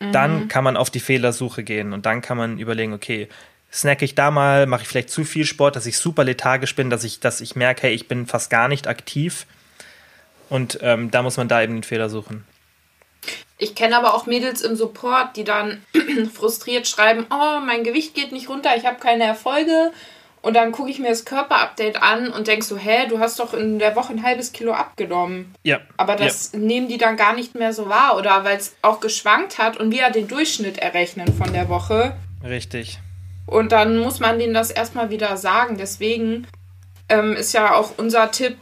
mhm. dann kann man auf die Fehlersuche gehen und dann kann man überlegen, okay, snacke ich da mal, mache ich vielleicht zu viel Sport, dass ich super lethargisch bin, dass ich, dass ich merke, hey, ich bin fast gar nicht aktiv. Und ähm, da muss man da eben den Fehler suchen. Ich kenne aber auch Mädels im Support, die dann frustriert schreiben, oh, mein Gewicht geht nicht runter, ich habe keine Erfolge. Und dann gucke ich mir das Körperupdate an und denke so, hä, du hast doch in der Woche ein halbes Kilo abgenommen. Ja. Aber das ja. nehmen die dann gar nicht mehr so wahr. Oder weil es auch geschwankt hat und wir ja den Durchschnitt errechnen von der Woche. Richtig. Und dann muss man denen das erstmal wieder sagen. Deswegen ähm, ist ja auch unser Tipp,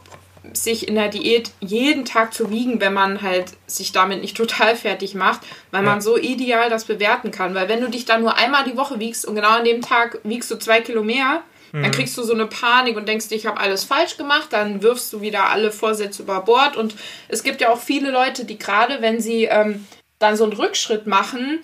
sich in der Diät jeden Tag zu wiegen, wenn man halt sich damit nicht total fertig macht, weil ja. man so ideal das bewerten kann. Weil wenn du dich dann nur einmal die Woche wiegst und genau an dem Tag wiegst du zwei Kilo mehr, mhm. dann kriegst du so eine Panik und denkst, ich habe alles falsch gemacht, dann wirfst du wieder alle Vorsätze über Bord. Und es gibt ja auch viele Leute, die gerade, wenn sie ähm, dann so einen Rückschritt machen,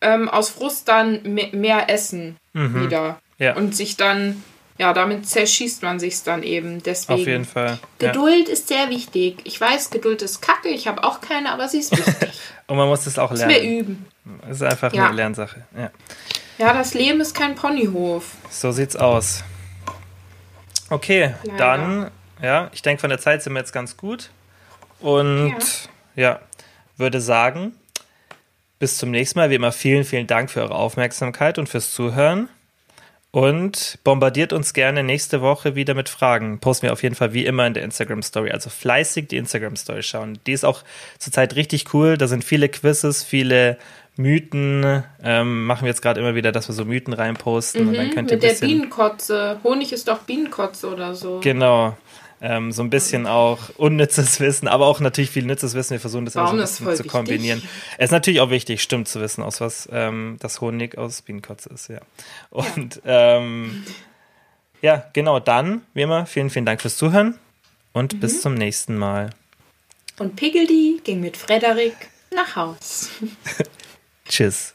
ähm, aus Frust dann mehr essen mhm. wieder. Ja. Und sich dann, ja, damit zerschießt man sich dann eben. Deswegen. Auf jeden Fall. Geduld ja. ist sehr wichtig. Ich weiß, Geduld ist kacke, ich habe auch keine, aber sie ist wichtig. Und man muss das auch lernen. Das wir üben. Es ist einfach ja. eine Lernsache. Ja. ja, das Leben ist kein Ponyhof. So sieht's aus. Okay, Leider. dann, ja, ich denke, von der Zeit sind wir jetzt ganz gut. Und ja, ja würde sagen, bis zum nächsten Mal. Wie immer, vielen, vielen Dank für eure Aufmerksamkeit und fürs Zuhören. Und bombardiert uns gerne nächste Woche wieder mit Fragen. Posten wir auf jeden Fall wie immer in der Instagram Story. Also fleißig die Instagram Story schauen. Die ist auch zurzeit richtig cool. Da sind viele Quizzes, viele Mythen. Ähm, machen wir jetzt gerade immer wieder, dass wir so Mythen reinposten. Mhm, und dann könnt ihr mit der Bienenkotze. Honig ist doch Bienenkotze oder so. Genau. Ähm, so ein bisschen auch unnützes Wissen, aber auch natürlich viel nützes Wissen. Wir versuchen das Warum immer so ein bisschen zu kombinieren. Es ist natürlich auch wichtig, stimmt zu wissen, aus was ähm, das Honig aus Bienenkotze ist, ja. Und ja. Ähm, ja, genau, dann, wie immer, vielen, vielen Dank fürs Zuhören. und mhm. bis zum nächsten Mal. Und Piggledy ging mit Frederik nach Haus. Tschüss.